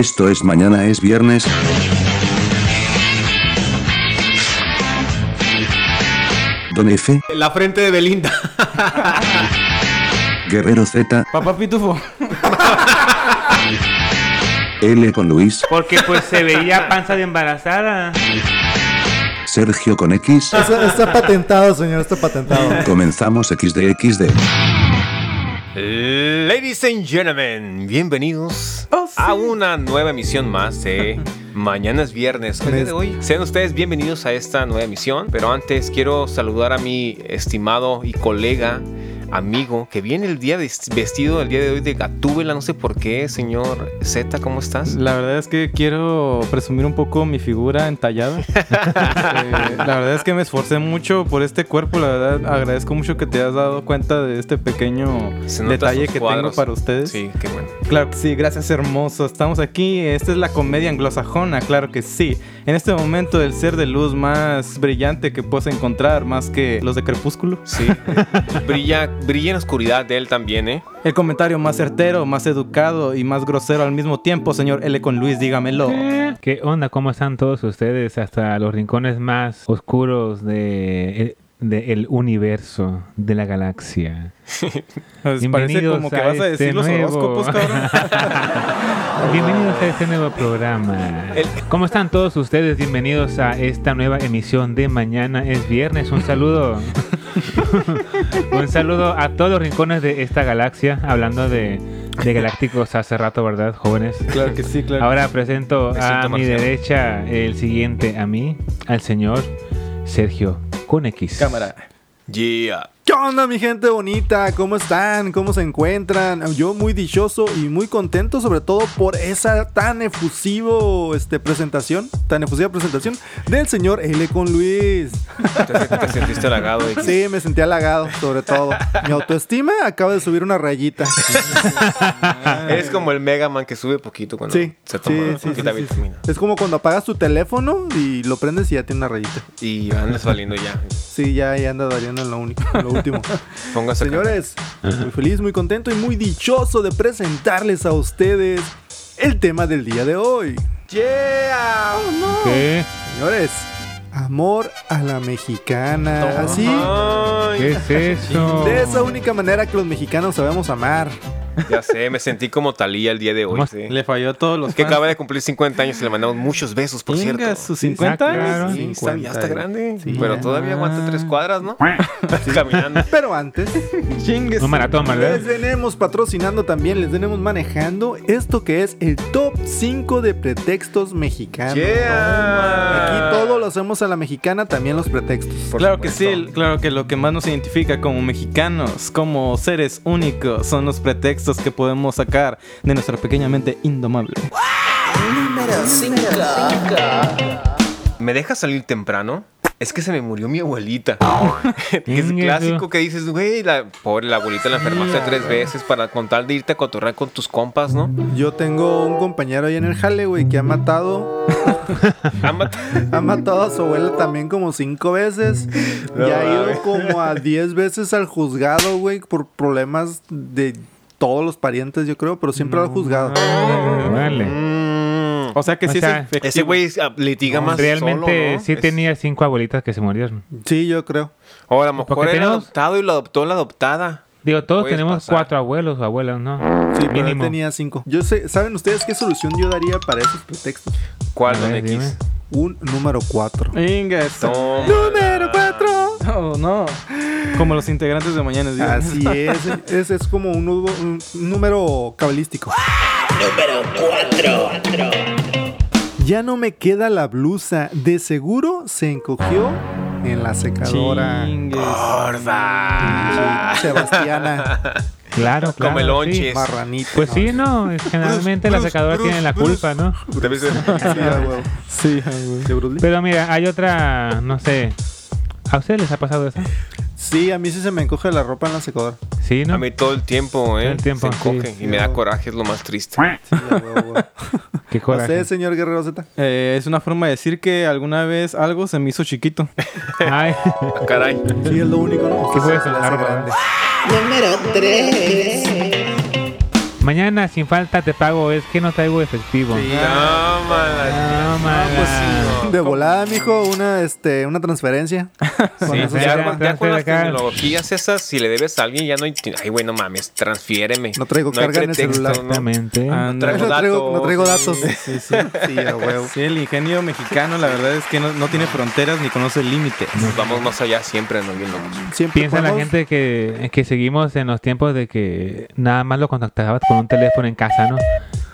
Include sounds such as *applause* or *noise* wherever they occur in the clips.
Esto es mañana es viernes. Don F, La frente de Belinda. *laughs* Guerrero Z, Papá Pitufo. L con Luis, Porque pues se veía panza de embarazada. Sergio con X. Está, está patentado, señor, está patentado. Comenzamos XDXD. Ladies and gentlemen, bienvenidos a una nueva emisión más de *laughs* Mañana es Viernes. El día de hoy, sean ustedes bienvenidos a esta nueva emisión. Pero antes quiero saludar a mi estimado y colega, amigo, que viene el día de- vestido el día de hoy de Gatúbela. No sé por qué, señor Z, ¿cómo estás? La verdad es que quiero presumir un poco mi figura entallada. *laughs* Eh, la verdad es que me esforcé mucho por este cuerpo. La verdad agradezco mucho que te hayas dado cuenta de este pequeño detalle que tengo para ustedes. Sí, qué bueno. Claro que sí, gracias hermoso. Estamos aquí. Esta es la comedia anglosajona, claro que sí. En este momento el ser de luz más brillante que puedes encontrar, más que los de Crepúsculo. Sí. brilla, brilla en la oscuridad de él también, ¿eh? El comentario más certero, más educado y más grosero al mismo tiempo, señor L con Luis, dígamelo. ¿Qué onda? ¿Cómo están todos ustedes? Hasta los rincones más oscuros de, de el universo, de la galaxia. *laughs* Pues parece como que a vas a este decir los nuevo- horóscopos, cabrón. *laughs* Bienvenidos a este nuevo programa. El- ¿Cómo están todos ustedes? Bienvenidos a esta nueva emisión de Mañana es Viernes. Un saludo. *laughs* Un saludo a todos los rincones de esta galaxia. Hablando de, de galácticos hace rato, ¿verdad, jóvenes? claro que sí, claro. Ahora presento a mi derecha el siguiente a mí, al señor Sergio con. Cámara. Yeah. ¿Qué onda, mi gente bonita? ¿Cómo están? ¿Cómo se encuentran? Yo muy dichoso y muy contento, sobre todo por esa tan efusivo este, presentación, tan efusiva presentación del señor L con Luis. Te, te sentiste halagado. Sí, me sentí halagado, sobre todo. Mi autoestima acaba de subir una rayita. *laughs* Eres como el Mega Man que sube poquito cuando Sí, se toma sí, una sí, poquita vitamina. Es como cuando apagas tu teléfono y lo prendes y ya tiene una rayita. Y andas valiendo ya. Sí, ya, ya anda variando en lo, único, en lo último. *laughs* Póngase acá. Señores, muy feliz, muy contento y muy dichoso de presentarles a ustedes el tema del día de hoy. Yeah. ¿Qué? Señores, amor a la mexicana. Así, ¿Qué es eso? de esa única manera que los mexicanos sabemos amar. Ya sé, me sentí como Talía el día de hoy. ¿Cómo sí. Le falló a todos los Es que fans. acaba de cumplir 50 años y le mandamos muchos besos, por Venga, cierto. sus 50 Ah, claro. años. Sí, está, ya está grande. Sí, pero ya. todavía aguanta tres cuadras, ¿no? *laughs* Caminando. Pero antes, *laughs* Chingues. Un maratón, ¿verdad? les tenemos patrocinando también, les tenemos manejando esto que es el top 5 de pretextos mexicanos. Yeah. Aquí todo lo hacemos a la mexicana, también los pretextos. Por Claro que sí, claro que lo que más nos identifica como mexicanos, como seres únicos, son los pretextos que podemos sacar de nuestra pequeña mente indomable. ¿Me dejas salir temprano? Es que se me murió mi abuelita. *laughs* que es clásico que dices, güey, la pobre la abuelita la enfermaste tres veces para con tal de irte a cotorrear con tus compas, ¿no? Yo tengo un compañero ahí en el jale, güey, que ha matado, *laughs* Ámate. *laughs* ha matado a su abuela también como cinco veces. No y ha ido como a diez veces al juzgado, güey, por problemas de todos los parientes, yo creo, pero siempre al juzgado. Vale. Mm. O sea que O sí sea, es. Ese güey ah, litiga más Realmente solo, ¿no? sí Es- tenía cinco abuelitas que se murieron. Sí, yo creo. O a lo mejor Porque era tenemos- adoptado y lo adoptó la adoptada. Digo, todos Puedes tenemos pasar. cuatro abuelos o abuelas, ¿no? Sí, pero él Mínimo. tenía cinco. Yo sé, ¿saben ustedes qué solución yo daría para esos pretextos? ¿Cuál, don X? dime. Un número cuatro. Toma. ¡Número cuatro! No, no. Como los integrantes de mañana. ¿sí? Así es, es, es como un, nudo- un número cabalístico. Ya no me queda la blusa. De seguro se encogió en la secadora. Chingues. Gorda. Sebastiana, Claro, claro. Come sí. lonches. marranito. Pues sí, no. Generalmente la secadora Bruce, tiene la Bruce. culpa, ¿no? Debe ser- Sí. Sí. Pero mira, hay otra, no sé. ¿A ustedes les ha pasado eso? Sí, a mí sí se me encoge la ropa en la secadora. Sí, ¿no? A mí todo el tiempo, ¿eh? Todo el tiempo, Se encoge sí. y me da coraje, es lo más triste. Sí. *laughs* Qué ¿A coraje. usted, señor Guerrero Z? Eh, es una forma de decir que alguna vez algo se me hizo chiquito. *laughs* Ay, caray. Sí, es lo único, ¿no? ¿Qué fue eso? Número 3. Mañana sin falta te pago, es que no traigo efectivo. Sí. No, mala. No, mala. pues sí, no. De volada, mijo, una, este, una transferencia. *laughs* Con Sí, ya, ya, con- ya con las tecnologías esas, si le debes a alguien, ya no hay. Ay, güey, no mames, transfiéreme. No traigo hay carga en el celular. ¿no? Exactamente. Ah, traigo *laughs* no, traigo, no traigo datos. datos. Sí, sí. Sí. Sí, el ingenio mexicano, la verdad es que no, no tiene fronteras ni conoce límites. Nos vamos más allá siempre, ¿no? Bien. Siempre Piensa la gente que, que seguimos en los tiempos de que nada más lo contactabas con un teléfono en casa, ¿no?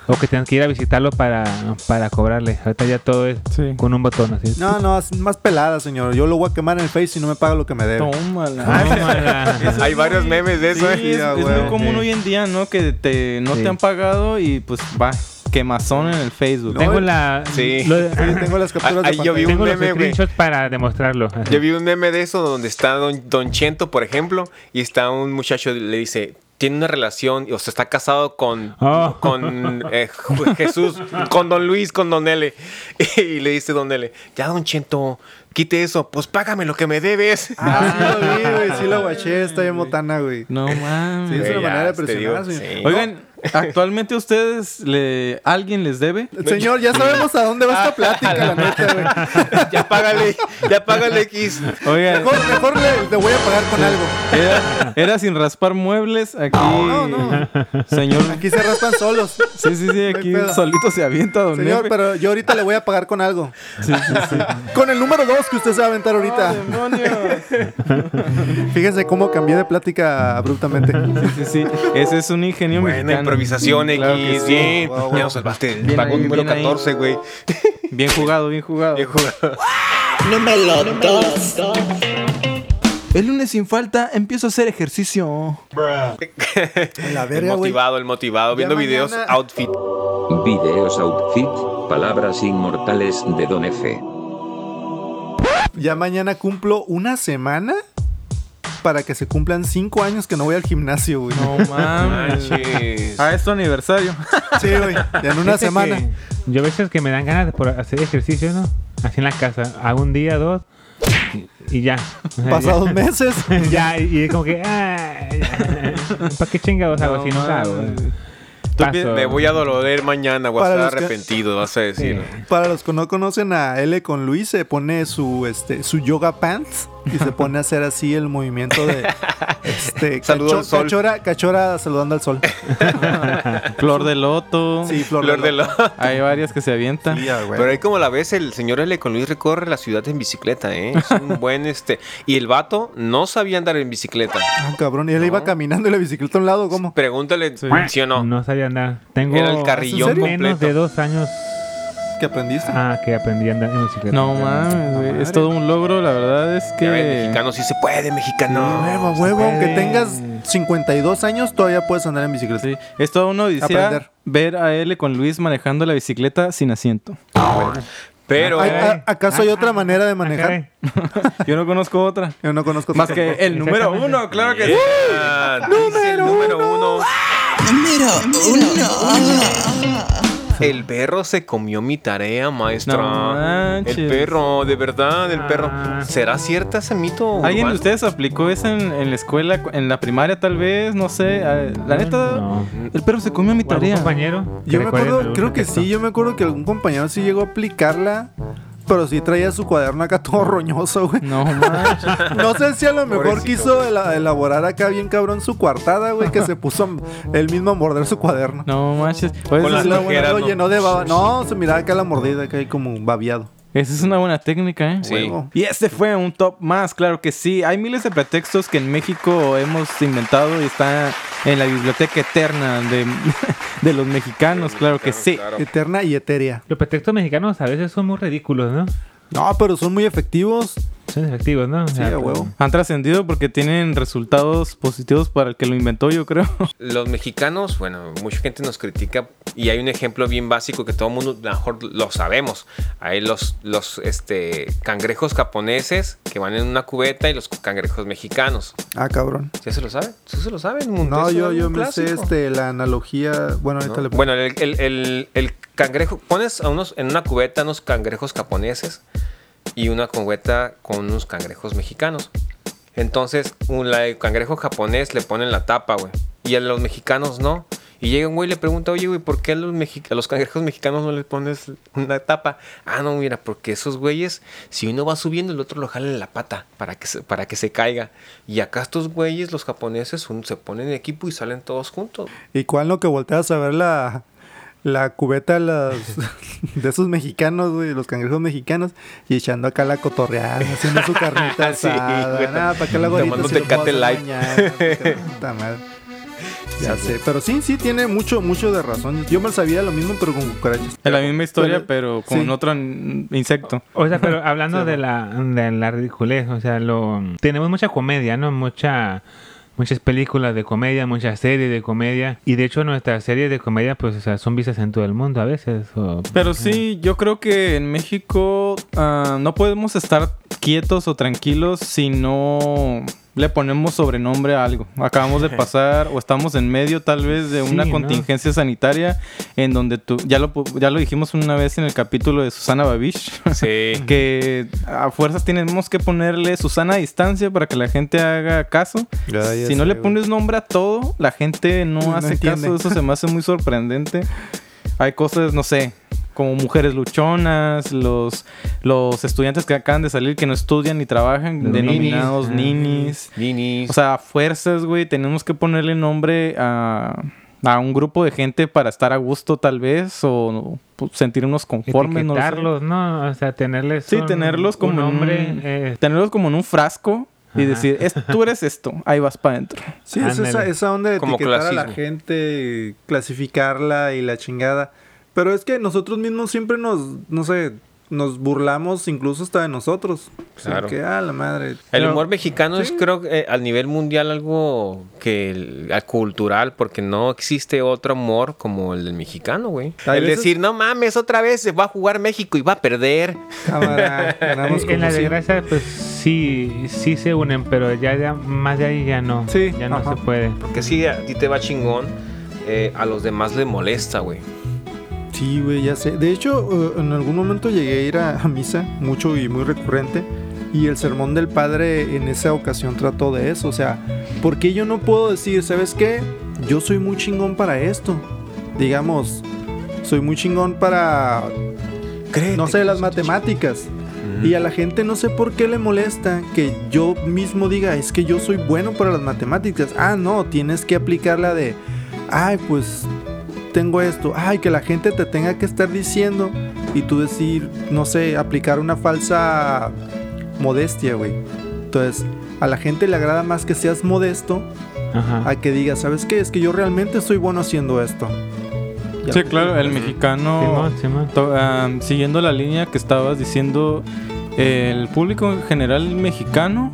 O que tenías que ir a visitarlo para, para cobrarle. Ahorita ya todo es Sí. con un botón así. No, no, es más pelada, señor. Yo lo voy a quemar en el Face si no me paga lo que me debe. Tómala. Tómala. Eso Hay varios memes de eso, Sí, ¿eh? es, Ya, es güey. muy común Sí. hoy en día, ¿no? Que te, no Sí. te han pagado y pues va, quemazón en el Facebook. No, Tengo la... Sí. lo- Sí, tengo las capturas Ahí de yo vi un tengo los meme, screenshots para demostrarlo. Yo vi un meme de eso donde está Don, Don Chento, por ejemplo, y está un muchacho le dice, tiene una relación, o sea, está casado con, Oh. con eh, *laughs* Jesús, con Don Luis, con Don L. *laughs* Y le dice Don L, ya Don Chento, quite eso, pues págame lo que me debes. Ah, sí lo vi, güey. Sí lo guaché. Está bien *laughs* botana, güey. No mames. Sí, es una ya, manera de presionar, digo, señor. sí. Oigan, actualmente ustedes le alguien les debe. Señor, ya sabemos a dónde va esta *laughs* plática, la neta, güey. *laughs* ya págale, ya págale X. Oigan, Mejor, mejor le, le voy a pagar con algo. era, era sin raspar muebles aquí. No, no. Señor. Aquí se raspan solos. Sí, sí, sí, aquí solito se avienta don Señor, Nefe. pero yo ahorita le voy a pagar con algo. Sí, sí, sí. Con el número 2 que usted se va a aventar ahorita. demonios! Fíjense cómo cambié de plática abruptamente. Sí, sí. Ese es un ingenio Buena mexicano. Improvisación, Claro X, sí. bien. Wow, wow. Ya nos salvaste el Bien vagón ahí, número bien ahí. 14, güey. Bien jugado, bien jugado. Bien jugado. Número 2. El lunes sin falta empiezo a hacer ejercicio. La El verga, güey. motivado, el motivado, Ya viendo videos mañana- outfit. Videos Outfit, palabras inmortales de Don F. Ya mañana cumplo una semana para que se cumplan cinco años que no voy al gimnasio, güey. No mames. *laughs* Manches. Ah, es tu aniversario. Sí, güey. En una semana. Yo a veces que me dan ganas de por hacer ejercicio, ¿no? Así en la casa. Hago un día, dos y, y ya. Pasados *laughs* ya. meses. *laughs* ya, y es como que. ah, ¿Para qué chingados hago si no hago? Paso. Me voy a doler mañana, voy a estar los que- arrepentido, vas a decir. Para los que no conocen a L con Luis, se pone su este su yoga pants y se pone a hacer así el movimiento de *laughs* este Saludo al sol. cachora, cachora saludando al sol. *laughs* Flor de loto. Sí, flor, Flor de lo- Hay varias que se avientan. Sí, ah, güey. Pero ahí como la ves, el señor L. con Luis recorre la ciudad en bicicleta, ¿eh? Es un *laughs* buen este... Y el vato no sabía andar en bicicleta. Ah, cabrón, y él iba caminando y la bicicleta a un lado, ¿cómo? Pregúntale Sí. sí o no. No sabía andar. Tengo Era el carrillón ¿En serio? menos completo. de dos años ¿Qué aprendiste? ah, que aprendí a andar en bicicleta. No mames, güey. Es todo un logro, la verdad es que. mexicano sí se puede, mexicano. Huevo, huevo, aunque tengas 52 años, todavía puedes andar en bicicleta. Sí, es todo uno odisea ver a él con Luis manejando la bicicleta sin asiento. Pero... ¿Hay- a- ¿Acaso hay otra manera de manejar? *laughs* Yo no conozco otra. Yo no conozco Más otra. que el número uno, claro que sí. Yeah, dice el número uno. El perro se comió mi tarea, maestra. No manches. el perro, de verdad, el perro. Ah. ¿Será cierta ese mito? ¿Alguien de ustedes aplicó eso en, en la escuela, en la primaria tal vez? No sé. eh, La neta, No. el perro se comió mi ¿O algún tarea. compañero? Yo me acuerdo, creo que sí, yo me acuerdo que algún compañero sí llegó a aplicarla, pero sí traía su cuaderno acá todo roñoso, güey. No *laughs* manches. No sé si a lo mejor Pobrecito, quiso ela- elaborar acá bien cabrón su coartada, güey, que se puso él mismo a morder su cuaderno. No manches. Oye, Con las tijeras, Lo ¿no? llenó de baba. No, se miraba acá la mordida, acá hay como babiado. Esa es una buena técnica, ¿eh? Sí. Huevo. Y este fue un top más, claro que sí. Hay miles de pretextos que en México hemos inventado y está en la biblioteca eterna de, *laughs* de los mexicanos, claro que sí. Claro. Eterna y etérea. Los pretextos mexicanos a veces son muy ridículos, ¿no? No, pero son muy efectivos. Son efectivos, ¿no? Sí, a huevo. Han trascendido porque tienen resultados positivos para el que lo inventó, yo creo. *laughs* Los mexicanos, bueno, mucha gente nos critica y hay un ejemplo bien básico que todo el mundo a lo mejor lo sabemos. Hay los, los este, cangrejos japoneses que van en una cubeta y los cangrejos mexicanos. Ah, cabrón. ¿Ya se lo saben? ¿Sí se lo saben? Un- No, yo, yo me sé este, la analogía. Bueno, ahorita ¿no? le Bueno, el, el- el- el cangrejo, pones a unos, en una cubeta unos cangrejos japoneses y una cubeta con unos cangrejos mexicanos. Entonces, un el cangrejo japonés le ponen la tapa, güey. Y a los mexicanos no. Y llega un güey y le pregunta, oye, güey, ¿por qué a los, a los cangrejos mexicanos no les pones una tapa? Ah, no, mira, porque esos güeyes, si uno va subiendo, el otro lo jala en la pata para que se, para que se caiga. Y acá estos güeyes, los japoneses, se ponen en equipo y salen todos juntos. ¿Y cuál no que volteas a ver la, la cubeta de, las- *laughs* de esos mexicanos, güey, los cangrejos mexicanos, y echando acá la cotorreada, haciendo su carnita *laughs* Sí, asada. güey. Nada, ¿para qué la gorita Tomando si hacer Light. mañana? Puta madre. Ya sé, pero sí, sí, tiene mucho, mucho de razón. Yo me sabía lo mismo, pero con cucarachas. Es la misma historia, Pero- pero con sí. otro insecto. O sea, pero hablando Sí, de la, de la ridiculez, o sea, lo tenemos mucha comedia, ¿no? Mucha muchas películas de comedia, muchas series de comedia y de hecho nuestras series de comedia pues o sea, son vistas en todo el mundo a veces. o- Pero sí, yo creo que en México ah, no podemos estar quietos o tranquilos si no le ponemos sobrenombre a algo. Acabamos de *laughs* pasar o estamos en medio tal vez de una Sí, ¿no? contingencia sanitaria en donde tú, ya lo, ya lo dijimos una vez en el capítulo de Susana Babish, Sí. *laughs* que a fuerzas tenemos que ponerle Susana a distancia para que la gente haga caso. Ya, ya si no sé, le güey. pones nombre a todo, la gente no, *laughs* No hace entiende. caso. Eso se me hace muy sorprendente. Hay cosas, no sé, como mujeres luchonas, los, los estudiantes que acaban de salir que no estudian ni trabajan, Los denominados ninis. ninis. Ninis. O sea, a fuerzas, güey, tenemos que ponerle nombre a, a un grupo de gente para estar a gusto tal vez o sentirnos conformes. No lo sé. etiquetarlos, ¿no? O sea, tenerles Sí, un- tenerlos como nombre. un- eh, Tenerlos como en un frasco y decir, "Es- tú eres esto, ahí vas para adentro. Sí, es esa, esa onda de Como etiquetar a la gente, clasificarla y la chingada. Pero es que nosotros mismos siempre nos, no sé, nos burlamos incluso hasta de nosotros. Claro. que, ah, la madre. El Pero- humor mexicano es, creo, que, eh, a nivel mundial algo que el- cultural, porque no existe otro humor como el del mexicano, güey. El veces- decir, no mames, otra vez se va a jugar México y va a perder. Cámara, *laughs* ganamos en la desgracia, pues sí, sí se unen, pero ya, ya más de ahí ya no. Sí, ya no ajá. se puede. Porque si a ti te va chingón, eh, a los demás les molesta, güey. Sí, güey, ya sé. De hecho, eh, en algún momento llegué a ir a, a misa, mucho y muy recurrente. Y el sermón del padre en esa ocasión trató de eso. O sea, ¿por qué yo no puedo decir, ¿sabes qué? Yo soy muy chingón para esto. Digamos, soy muy chingón para, no sé, las matemáticas. Y a la gente no sé por qué le molesta que yo mismo diga, es que yo soy bueno para las matemáticas. Ah, no, tienes que aplicarla de, ay, pues tengo esto. Ay, que la gente te tenga que estar diciendo y tú decir, no sé, aplicar una falsa modestia, güey. Entonces, a la gente le agrada más que seas modesto Ajá. a que digas, ¿sabes qué? Es que yo realmente soy bueno haciendo esto. Ya. Sí, claro, el mexicano, Simón. to- ah, siguiendo la línea que estabas diciendo, el público en general mexicano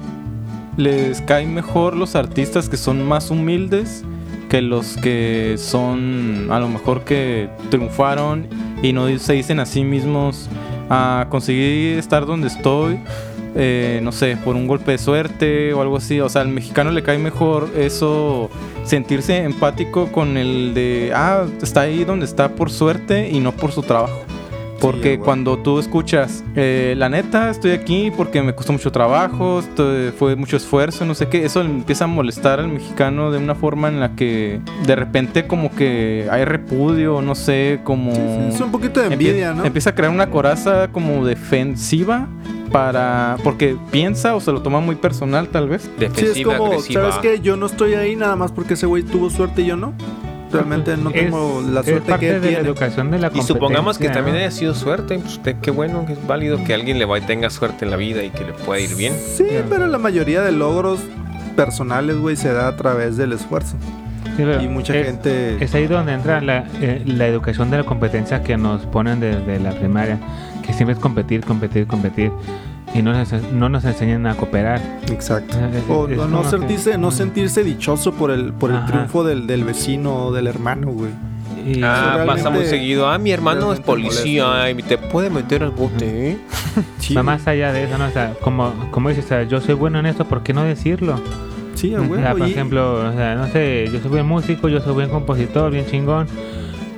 les caen mejor los artistas que son más humildes que los que son a lo mejor que triunfaron y no se dicen a sí mismos a conseguir estar donde estoy eh, no sé, por un golpe de suerte o algo así. O sea, al mexicano le cae mejor eso, sentirse empático con el de, ah, está ahí donde está por suerte y no por su trabajo. Porque cuando tú escuchas, eh, la neta, estoy aquí porque me costó mucho trabajo, esto fue mucho esfuerzo, no sé qué, eso le empieza a molestar al mexicano de una forma en la que de repente como que hay repudio, no sé, como... Sí, sí, es un poquito de envidia, Empie- ¿no? Empieza a crear una coraza como defensiva para porque piensa o se lo toma muy personal tal vez. Sí, es Defensiva, como, agresiva. ¿sabes qué? Yo no estoy ahí nada más porque ese güey tuvo suerte y yo no. Realmente no tengo Es- la es suerte parte que de la tiene. educación de la Y supongamos que también haya sido suerte, pues usted, qué bueno, que es válido que alguien le vaya, tenga suerte en la vida y que le pueda ir bien. Sí, pero la mayoría de logros personales, güey, se da a través del esfuerzo. Sí, Y mucha es- gente... Es ahí donde entra la, eh, la educación de la competencia que nos ponen desde la primaria, que siempre es competir, competir, competir, y no nos, no nos enseñan a cooperar. Exacto. Es- O, es o no, que- sentirse, no Mm. sentirse dichoso por el, por el triunfo del, del vecino o del hermano, güey. Y- Ah, pasa muy seguido. Ah, mi hermano es policía y te puede meter al bote, ¿eh? *laughs* Sí, va más allá de eso, ¿no? O sea, como, como dices, o sea, yo soy bueno en esto, ¿por qué no decirlo? sí, O sea, por y- ejemplo, o sea, no sé, yo soy buen músico, yo soy buen compositor, bien chingón,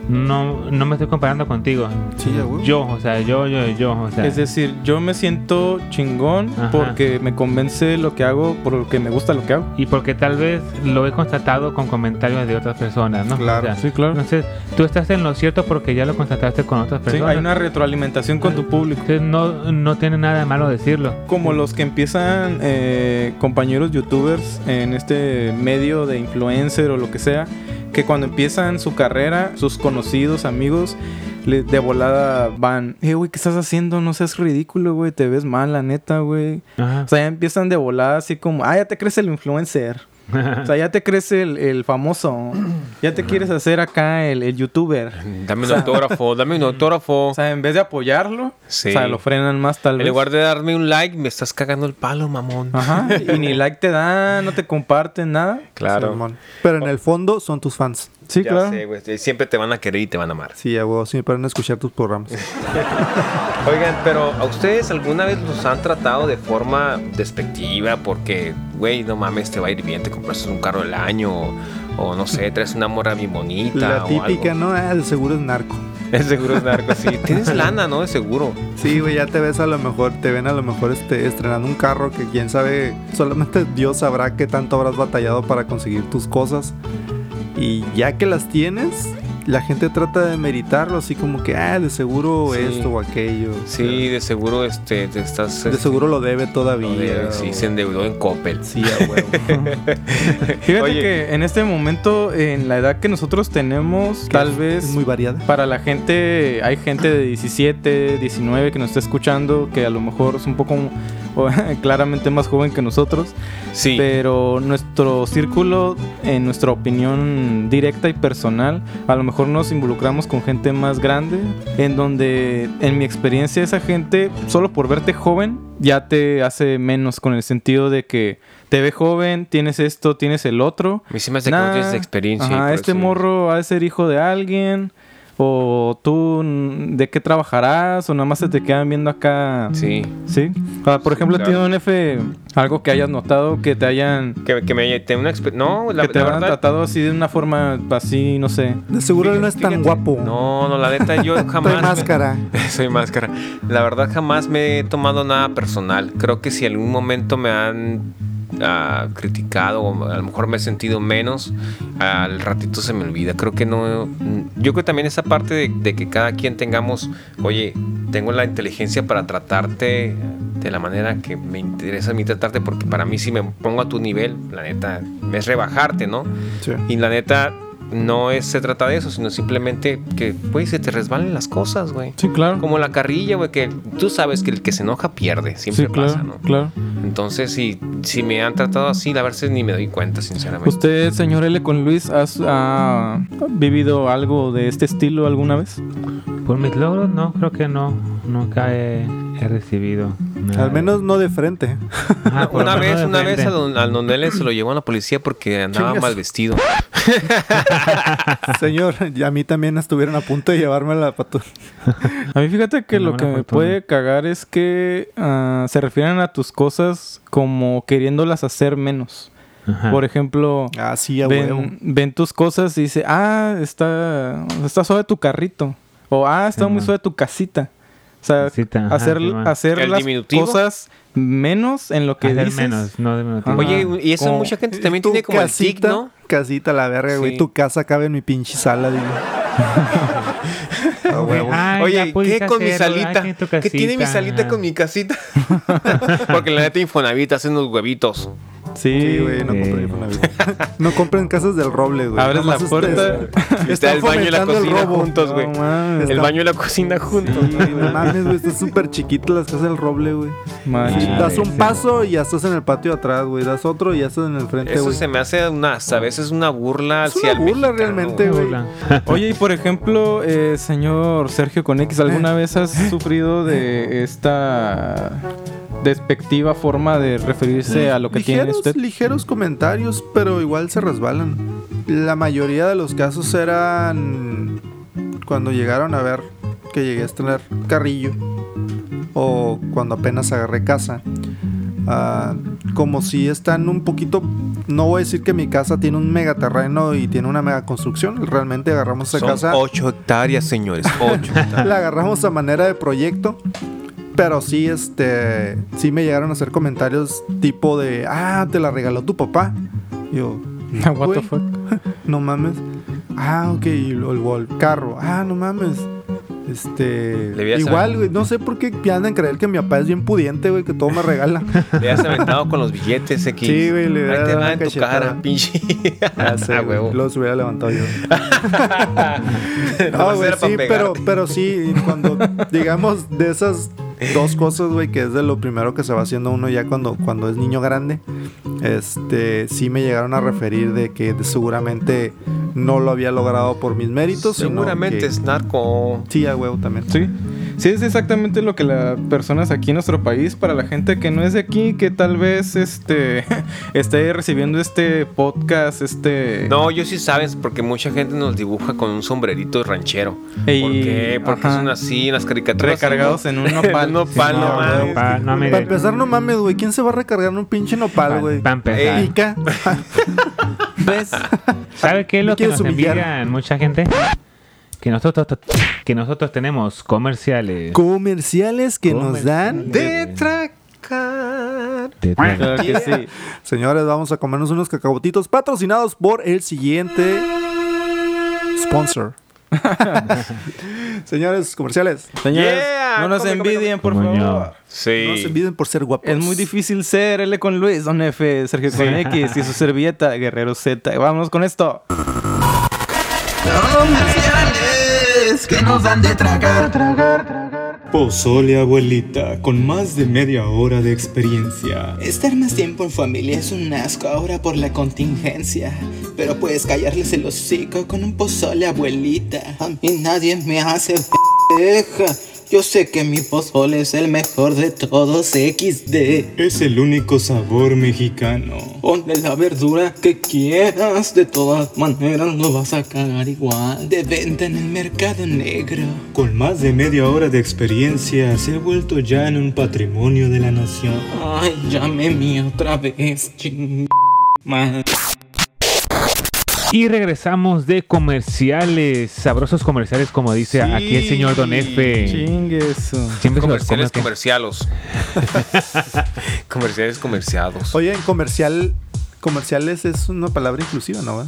no, no me estoy comparando contigo. Sí. Yo, o sea, yo, yo, yo, o sea. Es decir, yo me siento chingón Ajá. porque me convence lo que hago, porque me gusta lo que hago. y porque tal vez lo he constatado con comentarios de otras personas, ¿no? Claro. O sea, Sí, claro. Entonces, tú estás en lo cierto porque ya lo constataste con otras Sí, personas. hay una retroalimentación con tu público. Entonces, no, no tiene nada de malo decirlo. Como los que empiezan eh, compañeros youtubers en este medio de influencer o lo que sea, que cuando empiezan su carrera, sus conocidos, amigos, le- de volada van, eh, güey, ¿qué estás haciendo? No seas ridículo, güey, te ves mal, la neta, güey. O sea, ya empiezan de volada así como, ah, ya te crees el influencer. *laughs* O sea, ya te crees el, el famoso. Ya te quieres hacer acá el, el youtuber. Dame un autógrafo, dame un *laughs* autógrafo. O sea, en vez de apoyarlo, Sí. o sea, lo frenan más tal En vez. lugar de darme un like, me estás cagando el palo, mamón. Ajá. Y ni *laughs* like te dan, no te comparten nada. Claro. Simón. Pero en el fondo son tus fans. Sí, Ya claro. sé, güey. Siempre te van a querer y te van a amar. Sí, a huevo. Siempre van a escuchar tus programas. *laughs* *laughs* Oigan, pero ¿a ustedes alguna vez los han tratado de forma despectiva? Porque, güey, no mames, te va a ir bien, te compras un carro del año, o, o no sé, traes una morra bien bonita. La o típica, algo. ¿no? Ah, el seguro es narco. El seguro es narco, sí. *laughs* Tienes lana, ¿no? De seguro. Sí, güey, ya te ves a lo mejor, te ven a lo mejor este, estrenando un carro que quién sabe, solamente Dios sabrá qué tanto habrás batallado para conseguir tus cosas. Y ya que las tienes, la gente trata de meritarlo, así como que, ah, de seguro Sí. esto o aquello. Sí, de seguro este, te estás... De seguro lo debe todavía. debe, sí, o- se endeudó en Coppel. Sí, a huevo. *laughs* Fíjate Oye. que en este momento, en la edad que nosotros tenemos, tal es- vez es muy variada. para la gente, hay gente de 17, 19 que nos está escuchando, que a lo mejor es un poco *laughs* o, claramente más joven que nosotros, Sí. pero nuestro círculo, en nuestra opinión directa y personal, a lo mejor nos involucramos con gente más grande, en donde en mi experiencia esa gente, solo por verte joven, ya te hace menos con el sentido de que te ve joven, tienes esto, tienes el otro. Me hace que no Nah, tienes experiencia. Ajá, este morro ha de ser hijo de alguien. O tú, mm, ¿de qué trabajarás? O nada más se te quedan viendo acá. Sí. ¿Sí? Ah, por ejemplo, claro. tiene un F, algo que hayas notado que te hayan. Que, que me tenga una No, la, que te la hayan verdad... tratado así de una forma así, no sé. De seguro no es tan Fíjate, guapo. No, no, la neta, yo *laughs* jamás. Me- máscara. *laughs* Soy máscara. La verdad, jamás me he tomado nada personal. Creo que si algún momento me han ah, criticado o a lo mejor me he sentido menos, al ratito se me olvida. Creo que no. Yo creo también esa parte de, de que cada quien tengamos, oye, tengo la inteligencia para tratarte de la manera que me interesa a mí tratarte, porque para mí, si me pongo a tu nivel, la neta, es rebajarte, ¿no? Sí. Y la neta, no es, se trata de eso, sino simplemente que, güey, se te resbalen las cosas, güey. Sí, claro. Como la carrilla, güey, que tú sabes que el que se enoja pierde, siempre sí, claro, pasa, ¿no? claro. Entonces, si, si me han tratado así, la verdad es que ni me doy cuenta, sinceramente. ¿Usted, señor L. con Luis, has ha vivido algo de este estilo alguna vez? Por mis logros, no, creo que no. Nunca he, he recibido. nada. Al menos no de frente. Ajá, Una vez, de una vez a don, al don L se lo llevó a la policía porque andaba Chingas. mal vestido. *laughs* Señor, y a mí también estuvieron a punto de llevarme a la patrulla. A mí fíjate que lo que me puede cagar es que ah, se refieren a tus cosas como queriéndolas hacer menos. Ajá. Por ejemplo, Ah, sí, ven, ven tus cosas y dice, ah, está, está suave tu carrito. O, ah, está Sí, muy man. suave tu casita. O sea, Casita, ajá, hacer, sí, hacer ¿El las diminutivo? cosas menos en lo que Hacer dices. menos, no diminutivo. Oye, y eso como- mucha gente también tiene como el tic, casita, ¿no? Casita, la verga, güey. Sí. Tu casa cabe en mi pinche sala. A huevo. *laughs* Ay, Oye, ¿qué con mi salita? ay, ¿Qué tiene mi casita, salita ajá. con mi casita? *laughs* *laughs* Porque la neta Infonavit hace unos huevitos. Sí, Sí, güey, no compren Infonavit. *laughs* No compren casas del roble, güey. Abres la puerta. ustedes- Está el baño y la el cocina juntos, güey. No mames. El baño y la cocina juntos. Sí, no mames, güey. Están súper chiquitas las casas del roble, güey. Das un paso y ya estás en el patio de atrás, güey. Das otro y ya estás en el frente, Eso güey. se me hace una, a veces una burla Es hacia una el burla mexicano, realmente, güey. Oye, y por ejemplo, eh, señor Sergio con X, ¿alguna vez has sufrido de *laughs* esta despectiva forma de referirse a lo que tiene ligeros, usted? ligeros comentarios, pero igual se resbalan. La mayoría de los casos eran cuando llegaron a ver que llegué a tener carrillo o cuando apenas agarré casa. Ah, como si están un poquito no voy a decir que mi casa tiene un megaterreno y tiene una mega construcción. Realmente agarramos esa Son casa, 8 hectáreas, señores. 8 *laughs* hectáreas. la agarramos a manera de proyecto. Pero sí, este, sí me llegaron a hacer comentarios tipo de, ah, te la regaló tu papá. Y yo, *laughs* What the "Güey, fuck? *laughs* no mames. Ah, ok, y el, carro. Ah, no mames. Este. Igual, güey. No sé por qué andan a creer que mi papá es bien pudiente, güey, que todo me regala. *laughs* Le has aventado con los billetes, X. Sí, güey, le Ahí hubiera te dado va en tu cachetada. cara, pinche. Ya sé, Ah, güey, huevo. Los hubiera levantado yo. No, güey, sí, pero, pero sí, cuando digamos de esas dos cosas, güey, que es de lo primero que se va haciendo uno ya cuando, cuando es niño grande, este, sí me llegaron a referir de que seguramente no lo había logrado por mis méritos. sino Seguramente que- es narco. Sí, a huevo también. Sí. Sí, es exactamente lo que las personas aquí en nuestro país, para la gente que no es de aquí, que tal vez este *laughs* esté recibiendo este podcast, este. No, yo sí sabes, porque mucha gente nos dibuja con un sombrerito ranchero. Ey, ¿Por qué? Porque ajá. son así, en las caricaturas. Recargados *laughs* en un nopal. En un nopal, Sí, no no, no Para empezar, no mames, güey. ¿Quién se va a recargar en un pinche nopal, güey? pa' empezar. Pica. *laughs* ¿Ves? ¿Sabe qué es lo que nos humillar. mucha gente? Que nosotros, que nosotros tenemos comerciales. Comerciales que nos dan. De tracar. de- Claro que sí. Señores, vamos a comernos unos cacabotitos patrocinados por el siguiente sponsor. *laughs* Señores, comerciales. Señores, Yeah, no nos come, come, envidien, por favor. Sí. No se olviden por ser guapos. Es muy difícil ser L con Luis, Don F, Sergio con X y su servilleta, Guerrero Z. Vámonos con esto. Que nos dan de tragar. Pozole abuelita, con más de media hora de experiencia. Estar más tiempo en familia es un asco ahora por la contingencia. Pero puedes callarles el hocico con un pozole, abuelita. A mí nadie me hace deja. Yo sé que mi pozole es el mejor de todos XD. Es el único sabor mexicano. Ponle la verdura que quieras, de todas maneras lo vas a cagar igual. De venta en el mercado negro. Con más de media hora de experiencia, se ha vuelto ya en un patrimonio de la nación. Ay, llame mi otra vez, ching. madre. Y regresamos de comerciales, sabrosos comerciales, como dice aquí el señor Don F. Chingue eso. Siempre Comerciales ¿qué? comercialos. *laughs* comerciales comerciados. Oye, en comercial. Comerciales es una palabra inclusiva, ¿no?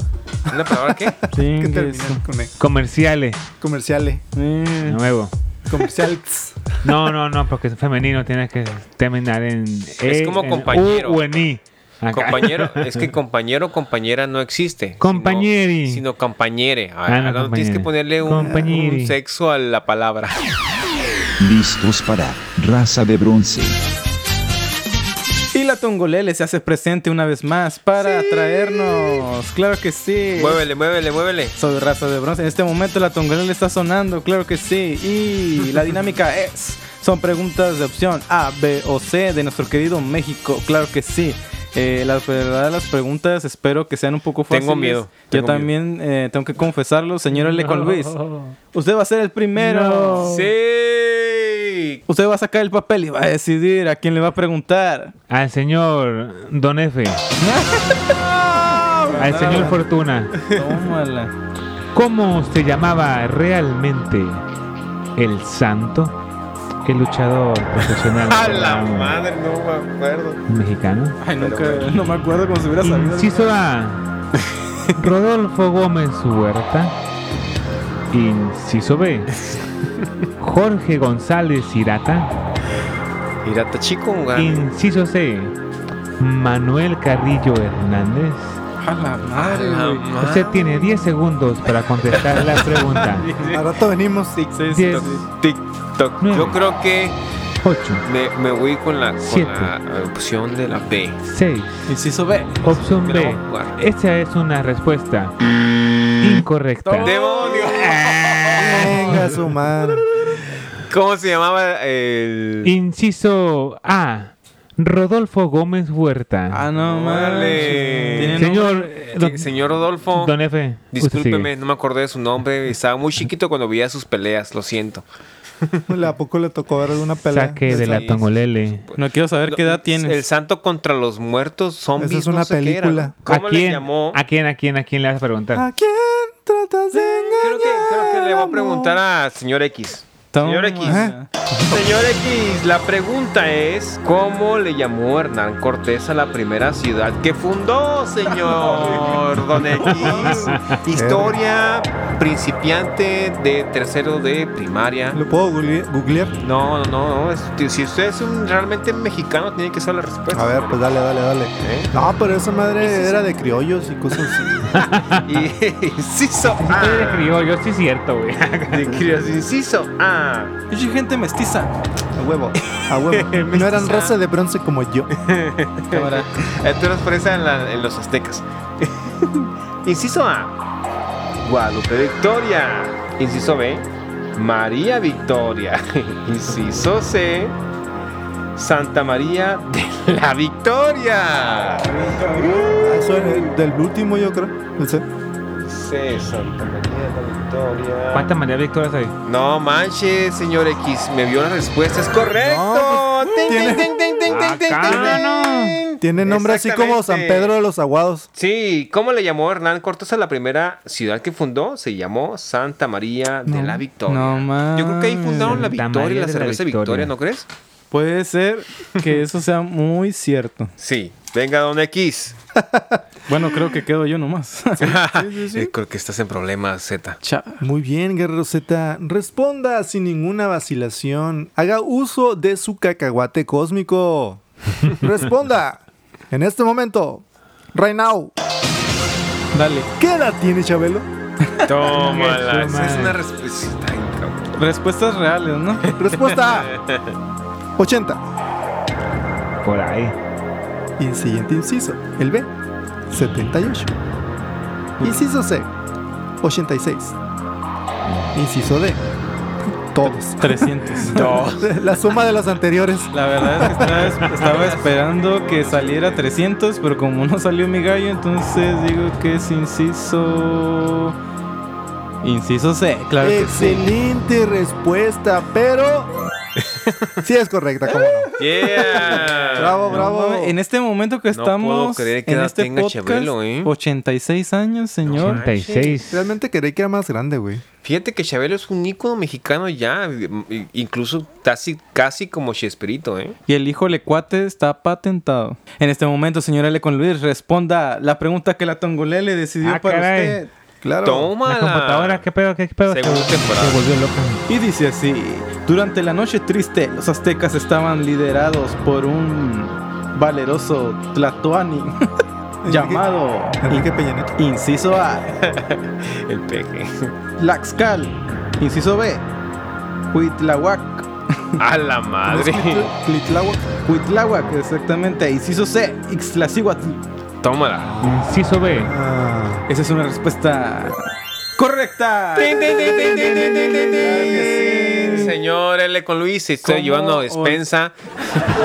¿Una palabra qué? *laughs* ¿Qué termina eso. con E? Comerciales, Comerciales. Eh, nuevo. Comerciales. No, no, no, porque es femenino, tiene que terminar en E, como en compañero. U o en I. Acá. Compañero, *laughs* es que compañero o compañera no existe. Compañeri. Sino, sino compañere. Ah, Ah, no, no, tienes que ponerle un, sexo a la palabra. Listos para Raza de Bronce. Y la Tongolele se hace presente una vez más para traernos. Claro que sí. Muévele, muévele, muévele. Soy raza de bronce. En este momento la Tongolele está sonando, claro que sí. Y la dinámica *laughs* es: son preguntas de opción A, B o C de nuestro querido México, claro que sí. Eh, la verdad, las preguntas espero que sean un poco fáciles. Tengo miedo, Yo tengo también eh, tengo que confesarlo, señor L. con Luis. *laughs* Usted va a ser el primero. Sí. Usted va a sacar el papel y va a decidir a quién le va a preguntar. Al señor Don F. *laughs* Al señor Fortuna. Tómala. ¿Cómo se llamaba realmente el santo? El luchador profesional *laughs* A la madre, no me acuerdo. mexicano. Ay, nunca, no me acuerdo cómo se hubiera sabido. Inciso A. *laughs* Rodolfo Gómez Huerta. Inciso B. Jorge González Irata. Irata chico. Inciso C. Manuel Carrillo Hernández. A la madre, A la güey. madre. Usted tiene 10 segundos para contestar la *laughs* pregunta. Al rato venimos. Sí, 10, TikTok. Nueve. Yo creo que 8, me, me voy con la, con Siete. la opción de la B. 6. Inciso B. Opción Me la B. voy a jugar. Esta es una respuesta incorrecta. ¡Demonio! *laughs* Venga, su madre. ¿Cómo se llamaba el...? Inciso A. Rodolfo Gómez Huerta. Ah, no. Tiene Señor, eh, don, señor Rodolfo, don F. discúlpeme, no me acordé de su nombre. Estaba muy chiquito cuando veía sus peleas, lo siento. ¿A poco le tocó ver alguna pelea? Saque de la Sí, tongolele. No quiero saber qué edad El tienes. santo contra los muertos zombies. Esa es una no sé película. ¿Cómo ¿A le quién? llamó? ¿A quién, a quién, a quién le vas a preguntar? ¿A quién tratas de engañar? Creo que, creo que le voy a preguntar al señor X. Toma. Señor X. Señor X, la pregunta es: ¿Cómo le llamó Hernán Cortés a la primera ciudad que fundó, señor Don X? Historia principiante de tercero de primaria. ¿Lo puedo google- googlear? No, no, no. no, es- si usted es un realmente mexicano, tiene que saber la respuesta. A ver, pues dale, dale, dale. ¿Eh? No, pero esa madre era de criollos y cosas así. Y inciso Sí, soy de A. criollo, sí cierto, güey. De criollos, A. Pinche gente mestiza. A huevo, a huevo. *laughs* No eran raza de bronce como yo. *laughs* Cámara. Eh, Tú eres presa en, la- en los aztecas. *laughs* Inciso A. Guadalupe Victoria. Inciso B. María Victoria. Inciso C. Santa María de la Victoria. Eso es el- del último, yo creo. El C. C. Santa María de la Victoria. ¿Cuántas María Victorias hay? No manches, señor X. Me vio la respuesta. Es correcto. No, pues, tiene- nombre así como San. Pedro de los Aguados. Sí, ¿cómo le llamó Hernán Cortés a la primera ciudad que fundó? Se llamó Santa María de la Victoria. no. Yo creo que ahí fundaron la Victoria y la la cerveza Victoria. Victoria, ¿no crees? Puede ser que eso sea muy cierto. Sí. Venga, don X. *laughs* Bueno, creo que quedo yo nomás. *laughs* Eh, Creo que estás en problemas, Z. Cha. Muy bien, Guerrero Z. Responda sin ninguna vacilación. Haga uso de su cacahuate cósmico. *laughs* Responda. En este momento. Right now. Dale. ¿Qué edad tiene Chabelo? Tómala. Es una respuesta. Respuestas reales, ¿no? Respuesta A. 80. Por ahí. Y el siguiente inciso. El B. 78. Inciso C. 86. Inciso D. Todos. 300. *laughs* La suma de los anteriores. La verdad es que estaba, estaba esperando que saliera 300, pero como no salió mi gallo, entonces digo que es inciso. Inciso C, claro que sí. Excelente respuesta, pero. Sí es correcta, cómo no. *laughs* Yeah. Bravo, bravo. en este momento que No puedo estamos creer que en edad este tenga podcast, Chabelo, ¿eh? 86 años, señor. 86. Realmente creí que era más grande, güey. Fíjate que Chabelo es un ícono mexicano ya. Incluso casi, casi como Chespirito, ¿eh? Y el hijo Lecuate está patentado. En este momento, señor L. con Luis, responda la pregunta que la Tongolele decidió Ah, para caray. usted. Claro. Tómala. La computadora, ¿qué pedo? ¿Qué pedo? Segunda se, temporada. se volvió loca. Y dice así: Durante la noche triste, los aztecas estaban liderados por un valeroso Tlatoani *laughs* llamado Enrique Peña Nieto. Inciso A, *laughs* El peje. Laxcal. Inciso B, Huitlahuac. A la *laughs* madre. Clitláhuac. Huitláhuac, exactamente. Inciso C, Ixtlacíhuatl. Tómala. Inciso B. Ah, Esa es una respuesta correcta. Tin, tin, tin, tin, tin, tin, tin, tin, tin. Claro que sí. Señor L. con Luis, estoy ¿Cómo llevando despensa.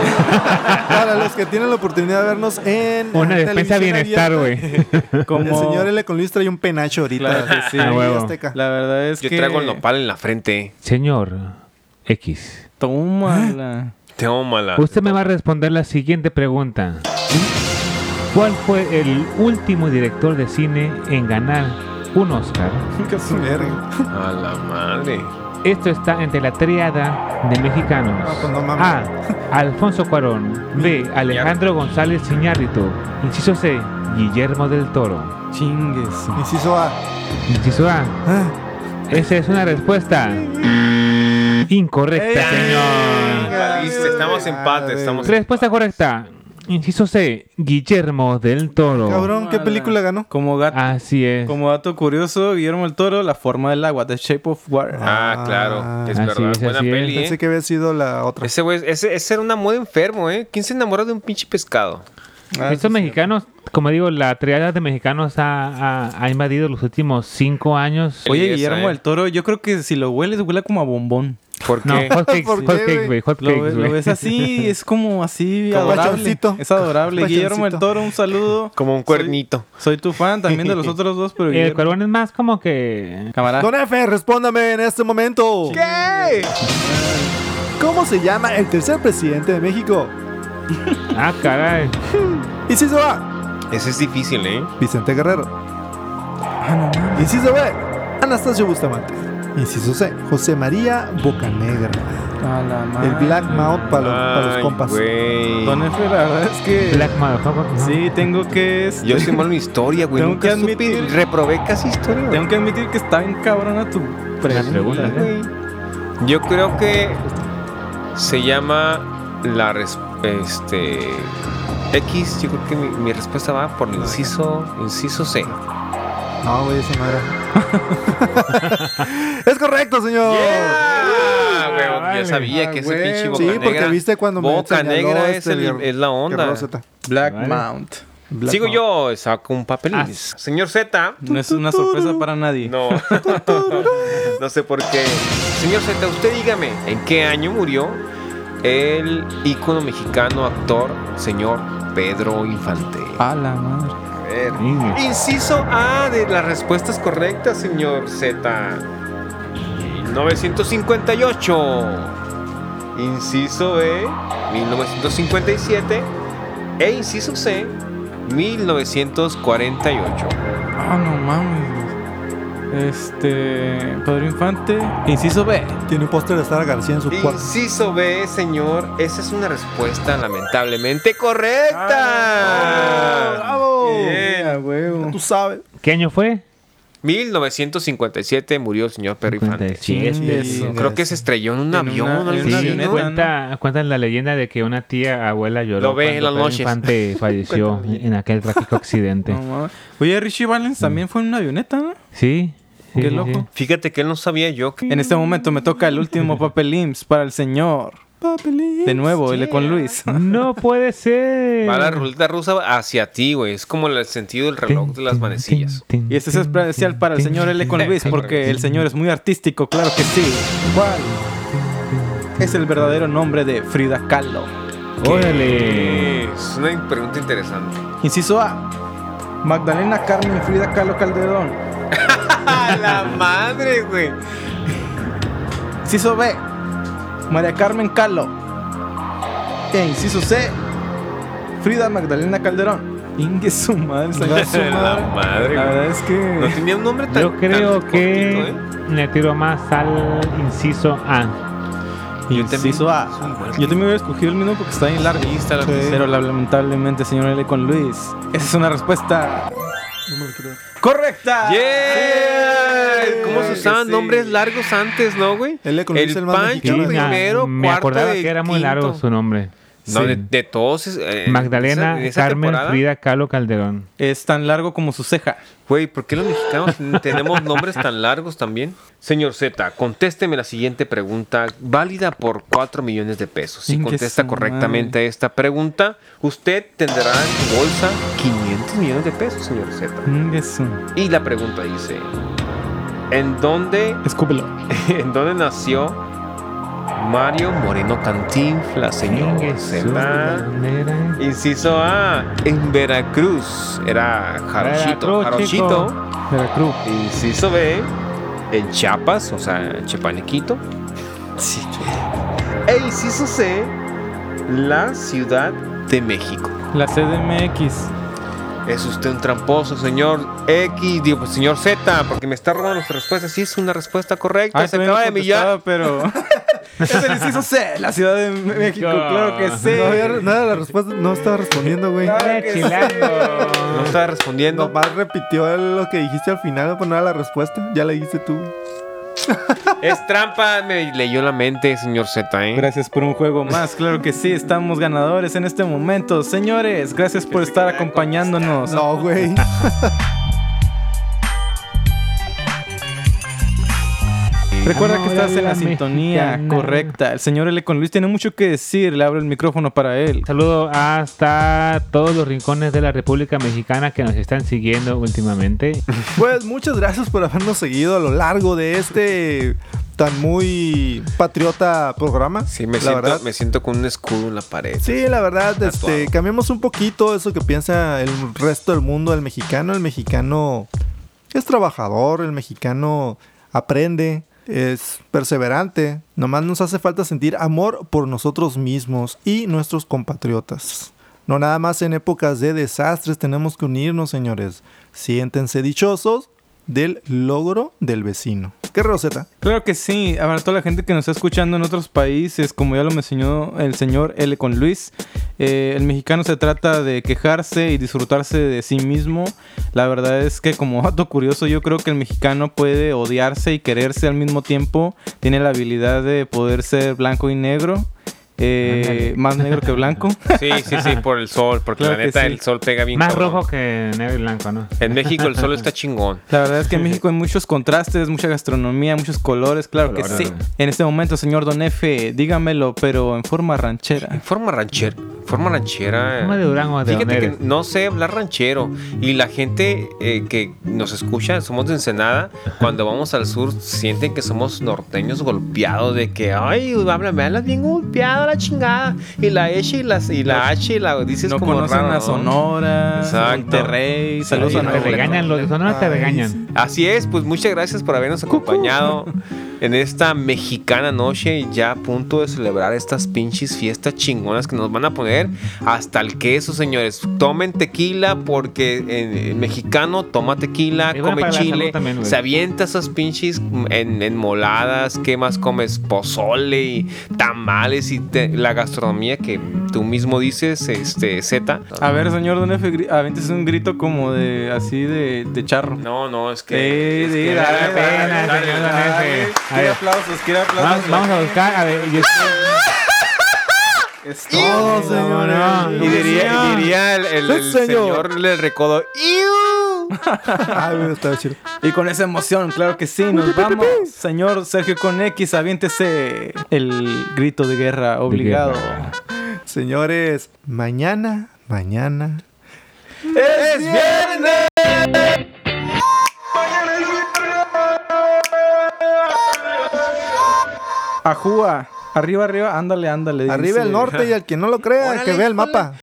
*laughs* Para los que tienen la oportunidad de vernos en. Una despensa televisión bienestar, abierta, güey. *laughs* Como El señor L. con Luis trae un penacho ahorita. Claro que sí. Ahí, A huevo. Azteca. La verdad es Yo que. traigo el nopal en la frente. Señor X. Tómala. Tómala. Usted me va a responder la siguiente pregunta. ¿Cuál fue el último director de cine en ganar un Oscar? Verga. A la madre. Esto está entre la triada de mexicanos. No, pues no. A. Alfonso Cuarón. B. Alejandro González Iñárritu. Inciso C. Guillermo del Toro. Chingues. Inciso A. Inciso A. Ah, Esa es una respuesta incorrecta, señor. Estamos empate, estamos Respuesta correcta. Inciso C. Guillermo del Toro. cabrón, ¿qué película ganó? Como gato. Así es. Como dato curioso, Guillermo el Toro, La forma del agua, The Shape of Water. Ah, claro, es Así verdad. es, Buena así es. peli, Pensé ¿eh? que había sido la otra. Ese güey, ese, ese era una moda enfermo, ¿eh? ¿Quién se enamora de un pinche pescado? Ah, Estos mexicanos, como digo, la triada de mexicanos ha, ha- ha invadido los últimos cinco años. Oye, Guillermo eh. el Toro, yo creo que si lo hueles, huele como a bombón. ¿Por No, qué? hot cakes, ¿Por qué, hot Lo, ves- lo güey. ves así, *laughs* es como así Como adorable. Es adorable. Guillermo el. Toro, un saludo. Como un cuernito. Soy tu fan también de los *laughs* otros dos, pero El cuervón es más como que... Camarada. Don F, respóndame en este momento. ¿Qué? ¿Cómo se llama el tercer presidente de México? Ah, caray. Inciso A, Ese es difícil, ¿eh? Vicente Guerrero. Ah, Inciso B, Anastasio Bustamante. Inciso C, José María Bocanegra. A la madre. El Black Mount para los, pa' los Ay, compas. güey. Don F, la verdad es que. Black Motherfucker. ¿no? Sí, tengo que. este, Yo soy malo en historia, güey. Tengo Nunca que supe. admitir- Reprobé casi historia. güey. Tengo que admitir que está bien cabrona tu pregunta. pregunta, ¿eh? güey. Yo creo que se llama la res- este X. Yo creo que mi, mi respuesta va por el inciso inciso C. No, güey, ese no era. es correcto, señor. Ah, güey, vale. yo sabía que Ah, ese pinche boca Sí, porque viste cuando me boca negra este es, el- el- es la onda. Black Vale. Mount. Black Sigo Mount. yo, saco un papel. Ah. Señor Z. No es una sorpresa para nadie. No. *laughs* no sé por qué. Señor Z, usted dígame, ¿en qué año murió el ícono mexicano actor, señor Pedro Infante? A la madre. Ver. Inciso A de las respuestas correctas, señor Z. 1958. Inciso B, 1957. E inciso C, 1948. Ah, no mames. Este. Pedro Infante. Inciso B. Tiene un póster de Sara García en su cuarto. Inciso B, señor. Esa es una respuesta lamentablemente correcta. ¡Bravo! Bien. a huevo. Tú sabes. ¿Qué año fue? 1957 murió el señor Pedro Infante. 57. Sí, Creo que se estrelló en un En avión. una- en avioneta. Cuenta, cuenta la leyenda de que una tía abuela lloró Lo ve en las Pedro noches. Infante *laughs* falleció en aquel trágico accidente. No mames. Oye, Richie Valens también fue en una avioneta, ¿no? Sí. Sí, Qué sí, loco. sí. Fíjate que él no sabía yo que. En este momento me toca el último *laughs* papel IMSS para el señor. De nuevo, el con Luis. No puede ser. Va la ruleta rusa hacia ti, güey. Es como el sentido del reloj de las manecillas. Y este es especial para el señor L con Luis, porque el señor es muy artístico, claro que sí. ¿Cuál? Es el verdadero nombre de Frida Kahlo. Órale. Es una pregunta interesante. Inciso A. Magdalena Carmen Frida Kahlo Calderón. *laughs* ¡A la madre, güey! Inciso B. María Carmen Kahlo. E inciso C. Frida Magdalena Calderón. Ingue su madre, su La madre. madre, La verdad es que. No tenía un nombre tan Yo creo tan que cortito, ¿eh? le tiro más al inciso A. Yo también- Inciso A. Yo también hubiera escogido el mismo porque está bien largo. Sí, está largo. Pero lamentablemente, señor L con Luis. Esa es una respuesta. ¡Correcta! ¡Yeah! ¿Cómo se usaban sí. nombres largos antes, no, güey? L con Luis, el el más Pancho mexicano. Sí, primero, me cuarto acordaba de que era muy quinto. largo su nombre. No, Sí. de, de todos. eh, Magdalena esa Carmen. Frida Kahlo Calderón. Es tan largo como su ceja. Güey, ¿por qué los mexicanos *laughs* tenemos nombres tan largos también? Señor Z, contésteme la siguiente pregunta, válida por 4 millones de pesos. Si contesta correctamente esta pregunta, usted tendrá en su bolsa 500 millones de pesos, señor Z. Y la pregunta dice, ¿en dónde, Escúpelo. *laughs* en dónde nació Mario Moreno Cantinflas, señor Chingue su Z? bandera. Inciso A, en Veracruz. Era Jarochito. Jarochito. Veracruz. Inciso B, en Chiapas, o sea, Chepanequito. E inciso C, la Ciudad de México. La CDMX. Es usted un tramposo, señor X, digo, pues, señor Z, porque me está robando las respuestas. Sí, es una respuesta correcta. Ay, se acaba de millar. pero. *laughs* es el inciso C, la Ciudad de México, claro que sí. No, había- no era la respuesta, no estaba respondiendo, güey. Claro sí. No estaba respondiendo. Nomás repitió lo que dijiste al final, pues no era la respuesta. Ya la dijiste tú. Es trampa, me leyó la mente, señor Z, ¿eh? Gracias por un juego más, claro que sí, estamos ganadores en este momento. Señores, gracias por estar acompañándonos. No, güey. *laughs* Recuerda que estás en la la sintonía mexicana. correcta. El señor L. con Luis tiene mucho que decir, le abro el micrófono para él. Saludo hasta todos los rincones de la República Mexicana que nos están siguiendo últimamente. *laughs* Pues muchas gracias por habernos seguido a lo largo de este tan muy patriota programa. Sí, me la siento, verdad. me siento con un escudo en la pared. Sí, la verdad, este, cambiamos un poquito eso que piensa el resto del mundo del mexicano. El mexicano es trabajador, el mexicano aprende, es perseverante. Nomás nos hace falta sentir amor por nosotros mismos y nuestros compatriotas. No nada más en épocas de desastres tenemos que unirnos, señores. Siéntense dichosos del logro del vecino. ¿Qué Rosetta? Claro que sí. A ver, toda la gente que nos está escuchando en otros países, como ya lo mencionó el señor L con Luis, eh, el mexicano se trata de quejarse y disfrutarse de sí mismo. La verdad es que como *laughs* dato curioso, yo creo que el mexicano puede odiarse y quererse al mismo tiempo. Tiene la habilidad de poder ser blanco y negro. Eh, más negro que blanco. *laughs* Sí, sí, sí, por el sol, porque Claro la neta sí. el sol pega bien. Más cabrón. rojo que negro y blanco, ¿no? En México el sol *laughs* está chingón. La verdad es que en México hay muchos contrastes, mucha gastronomía, muchos colores, claro que sí. En este momento, señor Don F, dígamelo, pero en forma En ranchera. forma ranchera. Forma ranchera. Como de Durango, de Fíjate que no sé hablar ranchero. Y la gente eh, que nos escucha, somos de Ensenada, cuando vamos al sur, sienten que somos norteños golpeados. De que, ay, háblame, hablas bien golpeado la chingada. Y la H y la, y la H y la dices no como conocen raro, a ¿no? Sonora, Exacto. Monterrey, saludos a te regañan, los de Sonora te regañan. Así es, pues muchas gracias por habernos acompañado *laughs* en esta mexicana noche, ya a punto de celebrar estas pinches fiestas chingonas que nos van a poner hasta el queso, señores. Tomen tequila porque en, en mexicano toma tequila, come chile, también, se avienta esas pinches en, en moladas, ¿qué más comes? Pozole y tamales y te- la gastronomía que tú mismo dices, este, Z. A ver, señor Don F, avéntese un grito como de así de, de charro. No, no, es Sí, que... es sí, que- dale, da pena, dale, señor Don. F. Aplausos, quiere aplausos. Vamos, vamos a buscar, a ver, yo- Es todo, no. Y diría, y diría el, el- Sí, el señor. le recodo. ¡Iu! *laughs* Ay, güey, estaba chido. Y con esa emoción, claro que sí, nos vamos. Señor Sergio con X, aviéntese el grito de guerra obligado. guerra. Señores, mañana, mañana. ¡Es viernes! Ajúa. Arriba, arriba, ándale, ándale. Arriba dice. el norte y al que no lo crea, Órale, que vea el mapa.